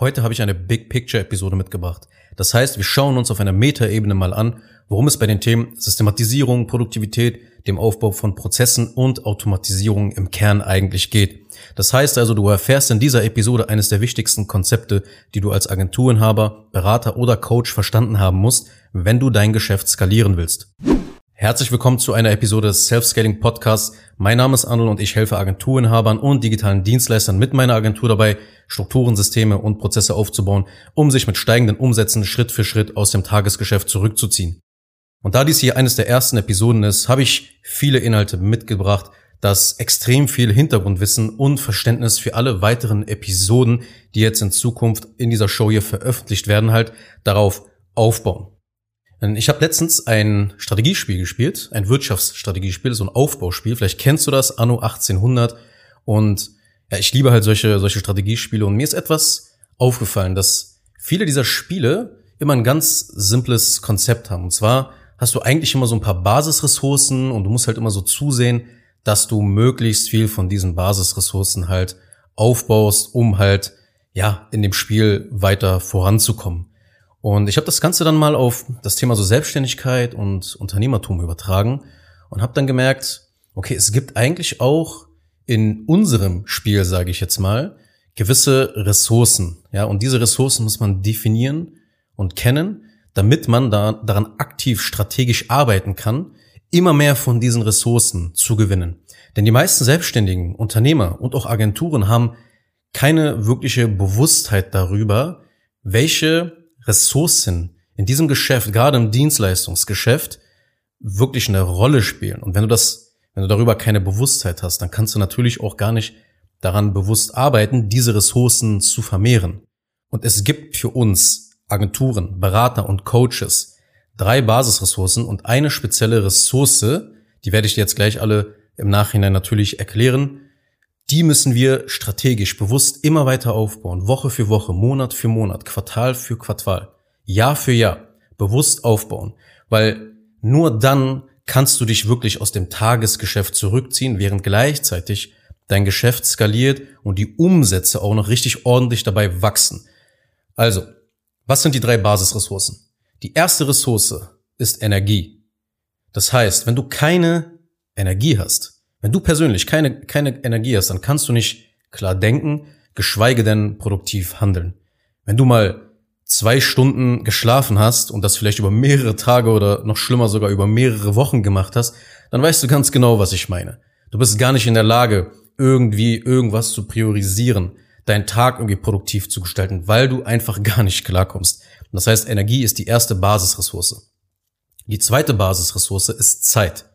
Heute habe ich eine Big Picture Episode mitgebracht. Das heißt, wir schauen uns auf einer Metaebene mal an, worum es bei den Themen Systematisierung, Produktivität, dem Aufbau von Prozessen und Automatisierung im Kern eigentlich geht. Das heißt also, du erfährst in dieser Episode eines der wichtigsten Konzepte, die du als Agenturinhaber, Berater oder Coach verstanden haben musst, wenn du dein Geschäft skalieren willst. Herzlich willkommen zu einer Episode des Self-Scaling Podcasts. Mein Name ist Arnold und ich helfe Agenturinhabern und digitalen Dienstleistern mit meiner Agentur dabei, Strukturen, Systeme und Prozesse aufzubauen, um sich mit steigenden Umsätzen Schritt für Schritt aus dem Tagesgeschäft zurückzuziehen. Und da dies hier eines der ersten Episoden ist, habe ich viele Inhalte mitgebracht, das extrem viel Hintergrundwissen und Verständnis für alle weiteren Episoden, die jetzt in Zukunft in dieser Show hier veröffentlicht werden, halt darauf aufbauen. Ich habe letztens ein Strategiespiel gespielt, ein Wirtschaftsstrategiespiel, so ein Aufbauspiel. Vielleicht kennst du das, Anno 1800. Und ja, ich liebe halt solche, solche Strategiespiele. Und mir ist etwas aufgefallen, dass viele dieser Spiele immer ein ganz simples Konzept haben. Und zwar hast du eigentlich immer so ein paar Basisressourcen und du musst halt immer so zusehen, dass du möglichst viel von diesen Basisressourcen halt aufbaust, um halt ja in dem Spiel weiter voranzukommen. Und ich habe das Ganze dann mal auf das Thema so Selbstständigkeit und Unternehmertum übertragen und habe dann gemerkt, okay, es gibt eigentlich auch in unserem Spiel, sage ich jetzt mal, gewisse Ressourcen. Ja, und diese Ressourcen muss man definieren und kennen, damit man da, daran aktiv strategisch arbeiten kann, immer mehr von diesen Ressourcen zu gewinnen. Denn die meisten Selbstständigen, Unternehmer und auch Agenturen haben keine wirkliche Bewusstheit darüber, welche Ressourcen in diesem Geschäft, gerade im Dienstleistungsgeschäft, wirklich eine Rolle spielen. Und wenn du das, wenn du darüber keine Bewusstheit hast, dann kannst du natürlich auch gar nicht daran bewusst arbeiten, diese Ressourcen zu vermehren. Und es gibt für uns Agenturen, Berater und Coaches drei Basisressourcen und eine spezielle Ressource, die werde ich dir jetzt gleich alle im Nachhinein natürlich erklären. Die müssen wir strategisch bewusst immer weiter aufbauen, Woche für Woche, Monat für Monat, Quartal für Quartal, Jahr für Jahr, bewusst aufbauen, weil nur dann kannst du dich wirklich aus dem Tagesgeschäft zurückziehen, während gleichzeitig dein Geschäft skaliert und die Umsätze auch noch richtig ordentlich dabei wachsen. Also, was sind die drei Basisressourcen? Die erste Ressource ist Energie. Das heißt, wenn du keine Energie hast, wenn du persönlich keine, keine Energie hast, dann kannst du nicht klar denken, geschweige denn produktiv handeln. Wenn du mal zwei Stunden geschlafen hast und das vielleicht über mehrere Tage oder noch schlimmer sogar über mehrere Wochen gemacht hast, dann weißt du ganz genau, was ich meine. Du bist gar nicht in der Lage, irgendwie irgendwas zu priorisieren, deinen Tag irgendwie produktiv zu gestalten, weil du einfach gar nicht klarkommst. Das heißt, Energie ist die erste Basisressource. Die zweite Basisressource ist Zeit.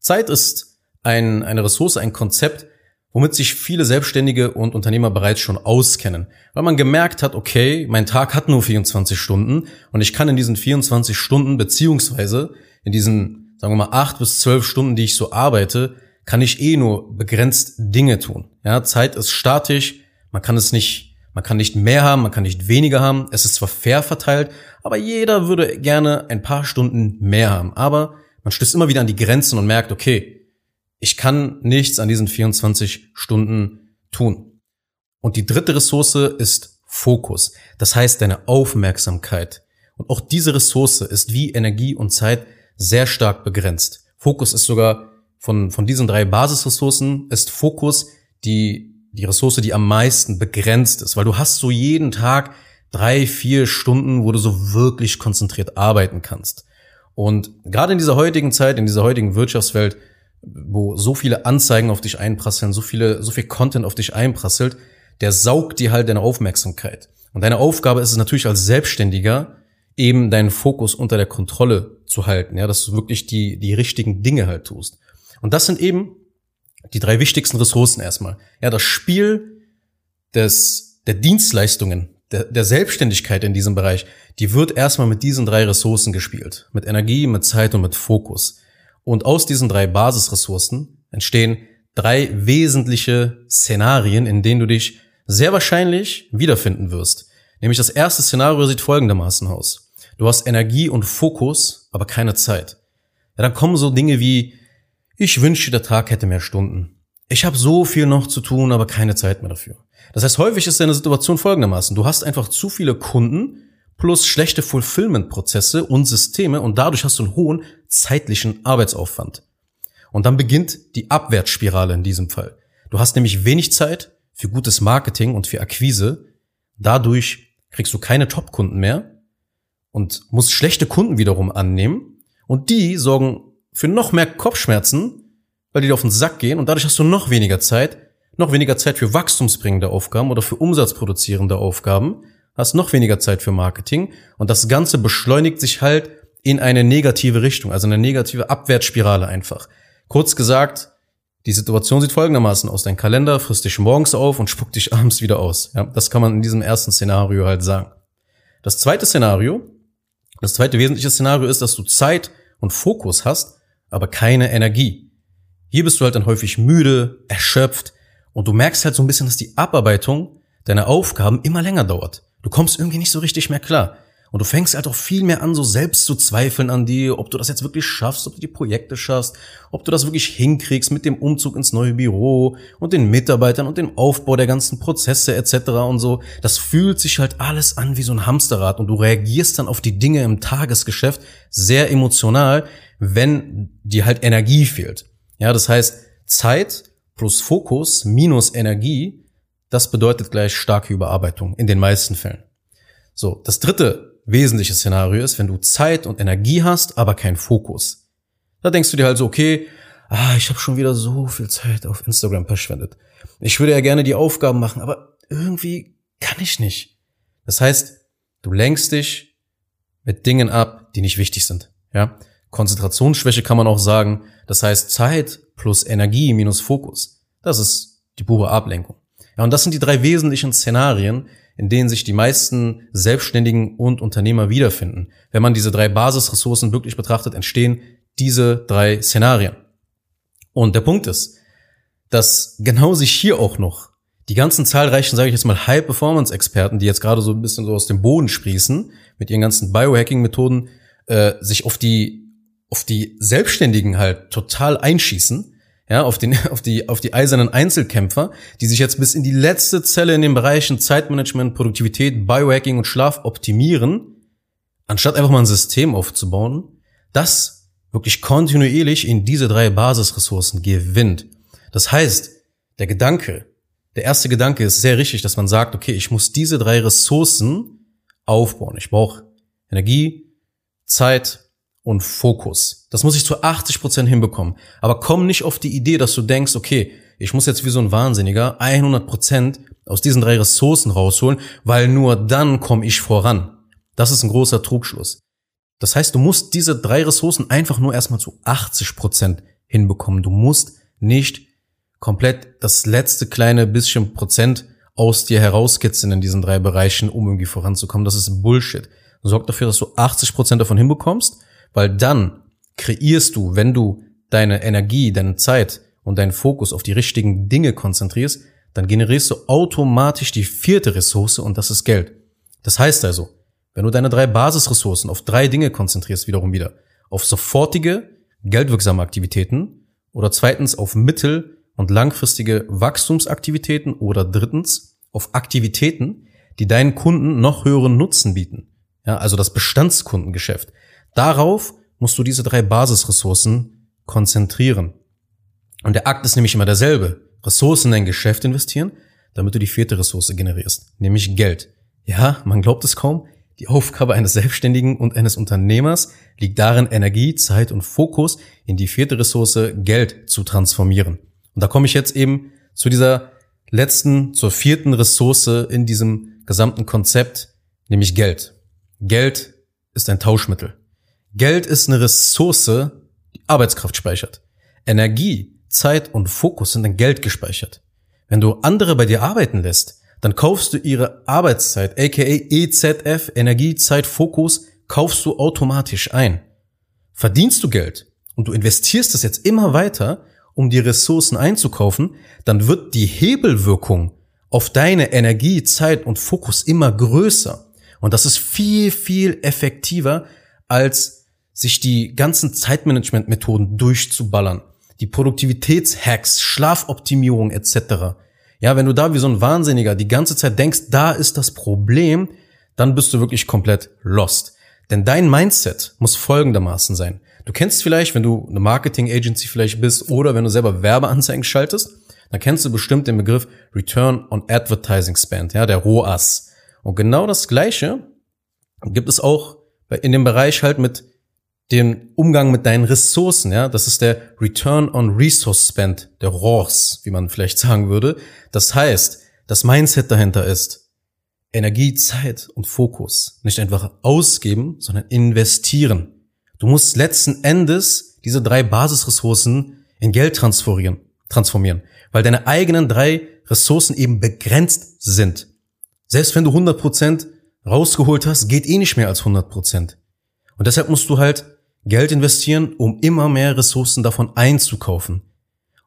Zeit ist ein, eine Ressource, ein Konzept, womit sich viele Selbstständige und Unternehmer bereits schon auskennen. Weil man gemerkt hat, okay, mein Tag hat nur 24 Stunden und ich kann in diesen 24 Stunden beziehungsweise in diesen, sagen wir mal, acht bis zwölf Stunden, die ich so arbeite, kann ich eh nur begrenzt Dinge tun. Ja, Zeit ist statisch, man kann es nicht, man kann nicht mehr haben, man kann nicht weniger haben. Es ist zwar fair verteilt, aber jeder würde gerne ein paar Stunden mehr haben. Aber man stößt immer wieder an die Grenzen und merkt, okay, ich kann nichts an diesen 24 Stunden tun. Und die dritte Ressource ist Fokus. Das heißt deine Aufmerksamkeit. Und auch diese Ressource ist wie Energie und Zeit sehr stark begrenzt. Fokus ist sogar von, von diesen drei Basisressourcen ist Fokus die, die Ressource, die am meisten begrenzt ist, weil du hast so jeden Tag drei, vier Stunden, wo du so wirklich konzentriert arbeiten kannst. Und gerade in dieser heutigen Zeit, in dieser heutigen Wirtschaftswelt, wo so viele Anzeigen auf dich einprasseln, so viele, so viel Content auf dich einprasselt, der saugt dir halt deine Aufmerksamkeit. Und deine Aufgabe ist es natürlich als Selbstständiger, eben deinen Fokus unter der Kontrolle zu halten, ja, dass du wirklich die, die richtigen Dinge halt tust. Und das sind eben die drei wichtigsten Ressourcen erstmal. Ja, das Spiel des, der Dienstleistungen, der, der Selbstständigkeit in diesem Bereich, die wird erstmal mit diesen drei Ressourcen gespielt. Mit Energie, mit Zeit und mit Fokus. Und aus diesen drei Basisressourcen entstehen drei wesentliche Szenarien, in denen du dich sehr wahrscheinlich wiederfinden wirst. Nämlich das erste Szenario sieht folgendermaßen aus. Du hast Energie und Fokus, aber keine Zeit. Ja, dann kommen so Dinge wie, ich wünschte, der Tag hätte mehr Stunden. Ich habe so viel noch zu tun, aber keine Zeit mehr dafür. Das heißt, häufig ist deine Situation folgendermaßen. Du hast einfach zu viele Kunden plus schlechte Fulfillment-Prozesse und Systeme und dadurch hast du einen hohen zeitlichen Arbeitsaufwand. Und dann beginnt die Abwärtsspirale in diesem Fall. Du hast nämlich wenig Zeit für gutes Marketing und für Akquise. Dadurch kriegst du keine Top-Kunden mehr und musst schlechte Kunden wiederum annehmen. Und die sorgen für noch mehr Kopfschmerzen, weil die dir auf den Sack gehen und dadurch hast du noch weniger Zeit, noch weniger Zeit für wachstumsbringende Aufgaben oder für umsatzproduzierende Aufgaben, hast noch weniger Zeit für Marketing und das Ganze beschleunigt sich halt in eine negative Richtung, also eine negative Abwärtsspirale einfach. Kurz gesagt, die Situation sieht folgendermaßen aus. Dein Kalender frisst dich morgens auf und spuckt dich abends wieder aus. Ja, das kann man in diesem ersten Szenario halt sagen. Das zweite Szenario, das zweite wesentliche Szenario ist, dass du Zeit und Fokus hast, aber keine Energie. Hier bist du halt dann häufig müde, erschöpft und du merkst halt so ein bisschen, dass die Abarbeitung deiner Aufgaben immer länger dauert. Du kommst irgendwie nicht so richtig mehr klar. Und du fängst halt auch viel mehr an, so selbst zu zweifeln an dir, ob du das jetzt wirklich schaffst, ob du die Projekte schaffst, ob du das wirklich hinkriegst mit dem Umzug ins neue Büro und den Mitarbeitern und dem Aufbau der ganzen Prozesse etc. und so. Das fühlt sich halt alles an wie so ein Hamsterrad und du reagierst dann auf die Dinge im Tagesgeschäft sehr emotional, wenn dir halt Energie fehlt. Ja, das heißt, Zeit plus Fokus minus Energie, das bedeutet gleich starke Überarbeitung in den meisten Fällen. So, das dritte wesentliche Szenario ist, wenn du Zeit und Energie hast, aber kein Fokus. Da denkst du dir halt so, okay, ah, ich habe schon wieder so viel Zeit auf Instagram verschwendet. Ich würde ja gerne die Aufgaben machen, aber irgendwie kann ich nicht. Das heißt, du lenkst dich mit Dingen ab, die nicht wichtig sind. Ja? Konzentrationsschwäche kann man auch sagen. Das heißt, Zeit plus Energie minus Fokus. Das ist die pure Ablenkung. Ja, und das sind die drei wesentlichen Szenarien, in denen sich die meisten Selbstständigen und Unternehmer wiederfinden. Wenn man diese drei Basisressourcen wirklich betrachtet, entstehen diese drei Szenarien. Und der Punkt ist, dass genau sich hier auch noch die ganzen zahlreichen, sage ich jetzt mal, High-Performance-Experten, die jetzt gerade so ein bisschen so aus dem Boden sprießen, mit ihren ganzen Biohacking-Methoden, äh, sich auf die auf die Selbstständigen halt total einschießen ja, auf, den, auf, die, auf die eisernen Einzelkämpfer, die sich jetzt bis in die letzte Zelle in den Bereichen Zeitmanagement, Produktivität, Biohacking und Schlaf optimieren, anstatt einfach mal ein System aufzubauen, das wirklich kontinuierlich in diese drei Basisressourcen gewinnt. Das heißt, der Gedanke, der erste Gedanke ist sehr richtig, dass man sagt, okay, ich muss diese drei Ressourcen aufbauen. Ich brauche Energie, Zeit und Fokus. Das muss ich zu 80 Prozent hinbekommen. Aber komm nicht auf die Idee, dass du denkst, okay, ich muss jetzt wie so ein Wahnsinniger 100 Prozent aus diesen drei Ressourcen rausholen, weil nur dann komme ich voran. Das ist ein großer Trugschluss. Das heißt, du musst diese drei Ressourcen einfach nur erstmal zu 80 Prozent hinbekommen. Du musst nicht komplett das letzte kleine bisschen Prozent aus dir herauskitzeln in diesen drei Bereichen, um irgendwie voranzukommen. Das ist Bullshit. Sorg dafür, dass du 80 Prozent davon hinbekommst weil dann kreierst du, wenn du deine Energie, deine Zeit und deinen Fokus auf die richtigen Dinge konzentrierst, dann generierst du automatisch die vierte Ressource und das ist Geld. Das heißt also, wenn du deine drei Basisressourcen auf drei Dinge konzentrierst, wiederum wieder, auf sofortige, geldwirksame Aktivitäten oder zweitens auf mittel- und langfristige Wachstumsaktivitäten oder drittens auf Aktivitäten, die deinen Kunden noch höheren Nutzen bieten. Ja, also das Bestandskundengeschäft. Darauf musst du diese drei Basisressourcen konzentrieren. Und der Akt ist nämlich immer derselbe. Ressourcen in dein Geschäft investieren, damit du die vierte Ressource generierst, nämlich Geld. Ja, man glaubt es kaum. Die Aufgabe eines Selbstständigen und eines Unternehmers liegt darin, Energie, Zeit und Fokus in die vierte Ressource Geld zu transformieren. Und da komme ich jetzt eben zu dieser letzten, zur vierten Ressource in diesem gesamten Konzept, nämlich Geld. Geld ist ein Tauschmittel. Geld ist eine Ressource, die Arbeitskraft speichert. Energie, Zeit und Fokus sind in Geld gespeichert. Wenn du andere bei dir arbeiten lässt, dann kaufst du ihre Arbeitszeit, aka EZF, Energie, Zeit, Fokus, kaufst du automatisch ein. Verdienst du Geld und du investierst es jetzt immer weiter, um die Ressourcen einzukaufen, dann wird die Hebelwirkung auf deine Energie, Zeit und Fokus immer größer. Und das ist viel, viel effektiver als sich die ganzen Zeitmanagement-Methoden durchzuballern, die Produktivitätshacks, Schlafoptimierung etc. Ja, wenn du da wie so ein Wahnsinniger die ganze Zeit denkst, da ist das Problem, dann bist du wirklich komplett lost. Denn dein Mindset muss folgendermaßen sein. Du kennst vielleicht, wenn du eine Marketing Agency vielleicht bist oder wenn du selber Werbeanzeigen schaltest, dann kennst du bestimmt den Begriff Return on Advertising Spend, ja, der ROAS. Und genau das Gleiche gibt es auch in dem Bereich halt mit dem Umgang mit deinen Ressourcen, ja, das ist der Return on Resource Spend, der RORS, wie man vielleicht sagen würde. Das heißt, das Mindset dahinter ist Energie, Zeit und Fokus nicht einfach ausgeben, sondern investieren. Du musst letzten Endes diese drei Basisressourcen in Geld transferieren, transformieren, weil deine eigenen drei Ressourcen eben begrenzt sind. Selbst wenn du 100% rausgeholt hast, geht eh nicht mehr als 100%. Und deshalb musst du halt Geld investieren, um immer mehr Ressourcen davon einzukaufen.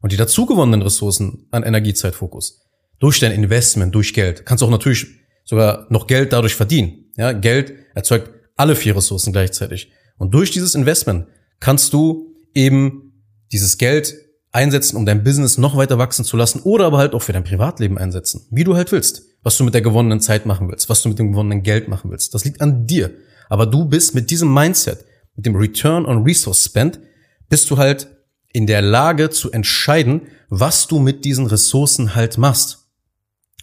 Und die dazugewonnenen Ressourcen an Energiezeitfokus durch dein Investment, durch Geld, kannst du auch natürlich sogar noch Geld dadurch verdienen. Ja, Geld erzeugt alle vier Ressourcen gleichzeitig. Und durch dieses Investment kannst du eben dieses Geld einsetzen, um dein Business noch weiter wachsen zu lassen oder aber halt auch für dein Privatleben einsetzen, wie du halt willst, was du mit der gewonnenen Zeit machen willst, was du mit dem gewonnenen Geld machen willst. Das liegt an dir. Aber du bist mit diesem Mindset, mit dem Return on Resource Spend, bist du halt in der Lage zu entscheiden, was du mit diesen Ressourcen halt machst.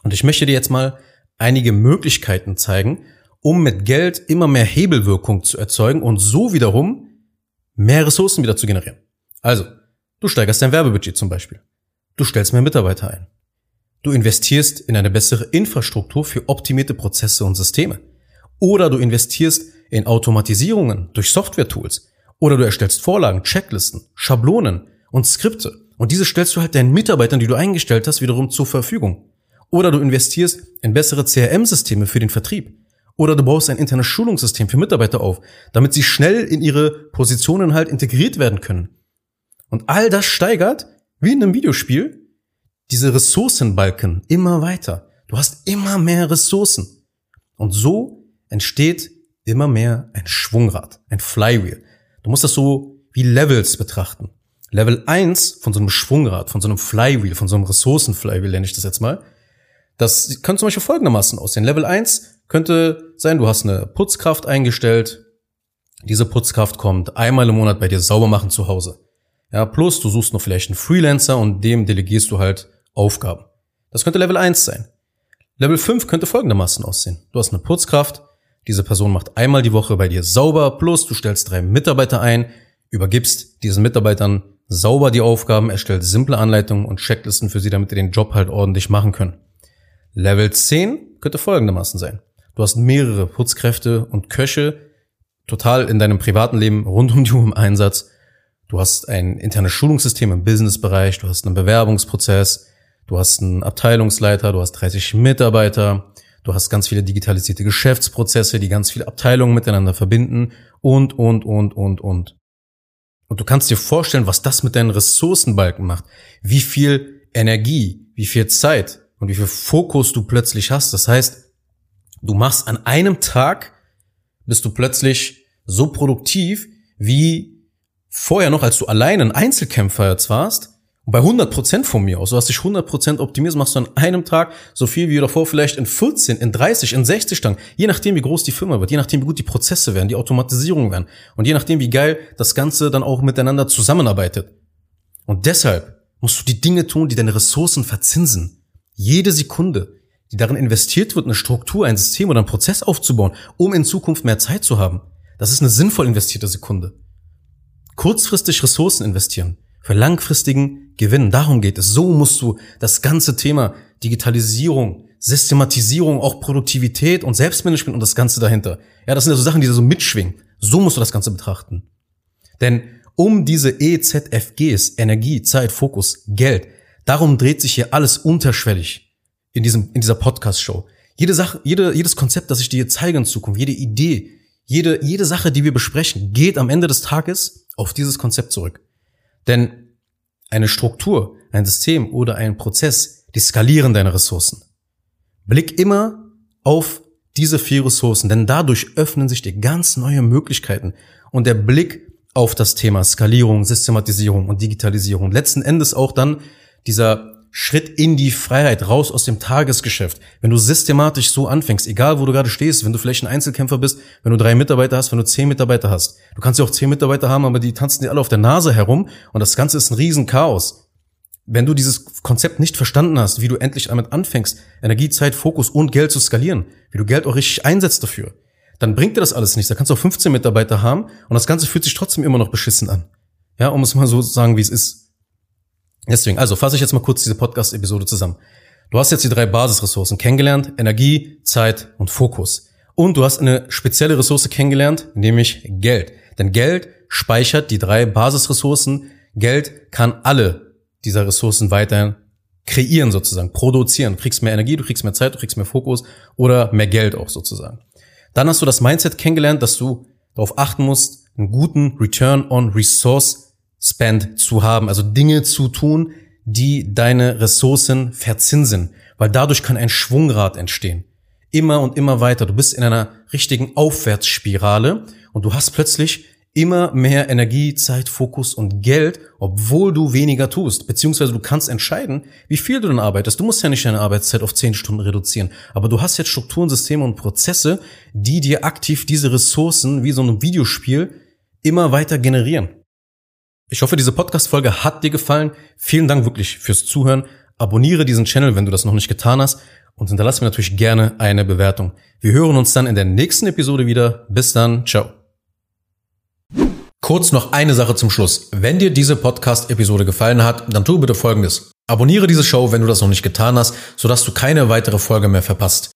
Und ich möchte dir jetzt mal einige Möglichkeiten zeigen, um mit Geld immer mehr Hebelwirkung zu erzeugen und so wiederum mehr Ressourcen wieder zu generieren. Also, du steigerst dein Werbebudget zum Beispiel. Du stellst mehr Mitarbeiter ein. Du investierst in eine bessere Infrastruktur für optimierte Prozesse und Systeme. Oder du investierst in Automatisierungen durch Software-Tools. Oder du erstellst Vorlagen, Checklisten, Schablonen und Skripte. Und diese stellst du halt deinen Mitarbeitern, die du eingestellt hast, wiederum zur Verfügung. Oder du investierst in bessere CRM-Systeme für den Vertrieb. Oder du baust ein internes Schulungssystem für Mitarbeiter auf, damit sie schnell in ihre Positionen halt integriert werden können. Und all das steigert, wie in einem Videospiel, diese Ressourcenbalken immer weiter. Du hast immer mehr Ressourcen. Und so entsteht immer mehr ein Schwungrad, ein Flywheel. Du musst das so wie Levels betrachten. Level 1 von so einem Schwungrad, von so einem Flywheel, von so einem Ressourcenflywheel nenne ich das jetzt mal. Das könnte zum Beispiel folgendermaßen aussehen. Level 1 könnte sein, du hast eine Putzkraft eingestellt. Diese Putzkraft kommt einmal im Monat bei dir sauber machen zu Hause. Ja, plus du suchst noch vielleicht einen Freelancer und dem delegierst du halt Aufgaben. Das könnte Level 1 sein. Level 5 könnte folgendermaßen aussehen. Du hast eine Putzkraft, diese Person macht einmal die Woche bei dir sauber, plus du stellst drei Mitarbeiter ein, übergibst diesen Mitarbeitern sauber die Aufgaben, erstellst simple Anleitungen und Checklisten für sie, damit sie den Job halt ordentlich machen können. Level 10 könnte folgendermaßen sein. Du hast mehrere Putzkräfte und Köche total in deinem privaten Leben rund um die Uhr im Einsatz. Du hast ein internes Schulungssystem im Businessbereich, du hast einen Bewerbungsprozess, du hast einen Abteilungsleiter, du hast 30 Mitarbeiter, Du hast ganz viele digitalisierte Geschäftsprozesse, die ganz viele Abteilungen miteinander verbinden und, und, und, und, und. Und du kannst dir vorstellen, was das mit deinen Ressourcenbalken macht. Wie viel Energie, wie viel Zeit und wie viel Fokus du plötzlich hast. Das heißt, du machst an einem Tag, bist du plötzlich so produktiv wie vorher noch, als du allein ein Einzelkämpfer jetzt warst und bei 100 Prozent von mir aus, du hast dich 100 Prozent optimierst, machst du an einem Tag so viel wie davor vielleicht in 14, in 30, in 60 Tagen. Je nachdem, wie groß die Firma wird, je nachdem, wie gut die Prozesse werden, die Automatisierung werden und je nachdem, wie geil das Ganze dann auch miteinander zusammenarbeitet. Und deshalb musst du die Dinge tun, die deine Ressourcen verzinsen. Jede Sekunde, die darin investiert wird, eine Struktur, ein System oder einen Prozess aufzubauen, um in Zukunft mehr Zeit zu haben, das ist eine sinnvoll investierte Sekunde. Kurzfristig Ressourcen investieren für langfristigen Gewinn. Darum geht es. So musst du das ganze Thema Digitalisierung, Systematisierung, auch Produktivität und Selbstmanagement und das Ganze dahinter. Ja, das sind ja so Sachen, die da so mitschwingen. So musst du das Ganze betrachten. Denn um diese EZFGs, Energie, Zeit, Fokus, Geld, darum dreht sich hier alles unterschwellig in diesem, in dieser Podcast-Show. Jede Sache, jede, jedes Konzept, das ich dir zeige in Zukunft, jede Idee, jede, jede Sache, die wir besprechen, geht am Ende des Tages auf dieses Konzept zurück. Denn eine Struktur, ein System oder ein Prozess, die skalieren deine Ressourcen. Blick immer auf diese vier Ressourcen, denn dadurch öffnen sich dir ganz neue Möglichkeiten. Und der Blick auf das Thema Skalierung, Systematisierung und Digitalisierung, letzten Endes auch dann dieser Schritt in die Freiheit, raus aus dem Tagesgeschäft. Wenn du systematisch so anfängst, egal wo du gerade stehst, wenn du vielleicht ein Einzelkämpfer bist, wenn du drei Mitarbeiter hast, wenn du zehn Mitarbeiter hast. Du kannst ja auch zehn Mitarbeiter haben, aber die tanzen dir alle auf der Nase herum und das Ganze ist ein Riesenchaos. Wenn du dieses Konzept nicht verstanden hast, wie du endlich damit anfängst, Energie, Zeit, Fokus und Geld zu skalieren, wie du Geld auch richtig einsetzt dafür, dann bringt dir das alles nichts. Da kannst du auch 15 Mitarbeiter haben und das Ganze fühlt sich trotzdem immer noch beschissen an. Ja, um es mal so zu sagen, wie es ist. Deswegen, also fasse ich jetzt mal kurz diese Podcast-Episode zusammen. Du hast jetzt die drei Basisressourcen kennengelernt, Energie, Zeit und Fokus. Und du hast eine spezielle Ressource kennengelernt, nämlich Geld. Denn Geld speichert die drei Basisressourcen. Geld kann alle dieser Ressourcen weiterhin kreieren sozusagen, produzieren. Du kriegst mehr Energie, du kriegst mehr Zeit, du kriegst mehr Fokus oder mehr Geld auch sozusagen. Dann hast du das Mindset kennengelernt, dass du darauf achten musst, einen guten Return on Resource Spend zu haben, also Dinge zu tun, die deine Ressourcen verzinsen, weil dadurch kann ein Schwungrad entstehen. Immer und immer weiter. Du bist in einer richtigen Aufwärtsspirale und du hast plötzlich immer mehr Energie, Zeit, Fokus und Geld, obwohl du weniger tust. Beziehungsweise du kannst entscheiden, wie viel du dann arbeitest. Du musst ja nicht deine Arbeitszeit auf zehn Stunden reduzieren. Aber du hast jetzt Strukturen, Systeme und Prozesse, die dir aktiv diese Ressourcen wie so ein Videospiel immer weiter generieren. Ich hoffe, diese Podcast-Folge hat dir gefallen. Vielen Dank wirklich fürs Zuhören. Abonniere diesen Channel, wenn du das noch nicht getan hast. Und hinterlasse mir natürlich gerne eine Bewertung. Wir hören uns dann in der nächsten Episode wieder. Bis dann. Ciao. Kurz noch eine Sache zum Schluss. Wenn dir diese Podcast-Episode gefallen hat, dann tu bitte Folgendes. Abonniere diese Show, wenn du das noch nicht getan hast, sodass du keine weitere Folge mehr verpasst.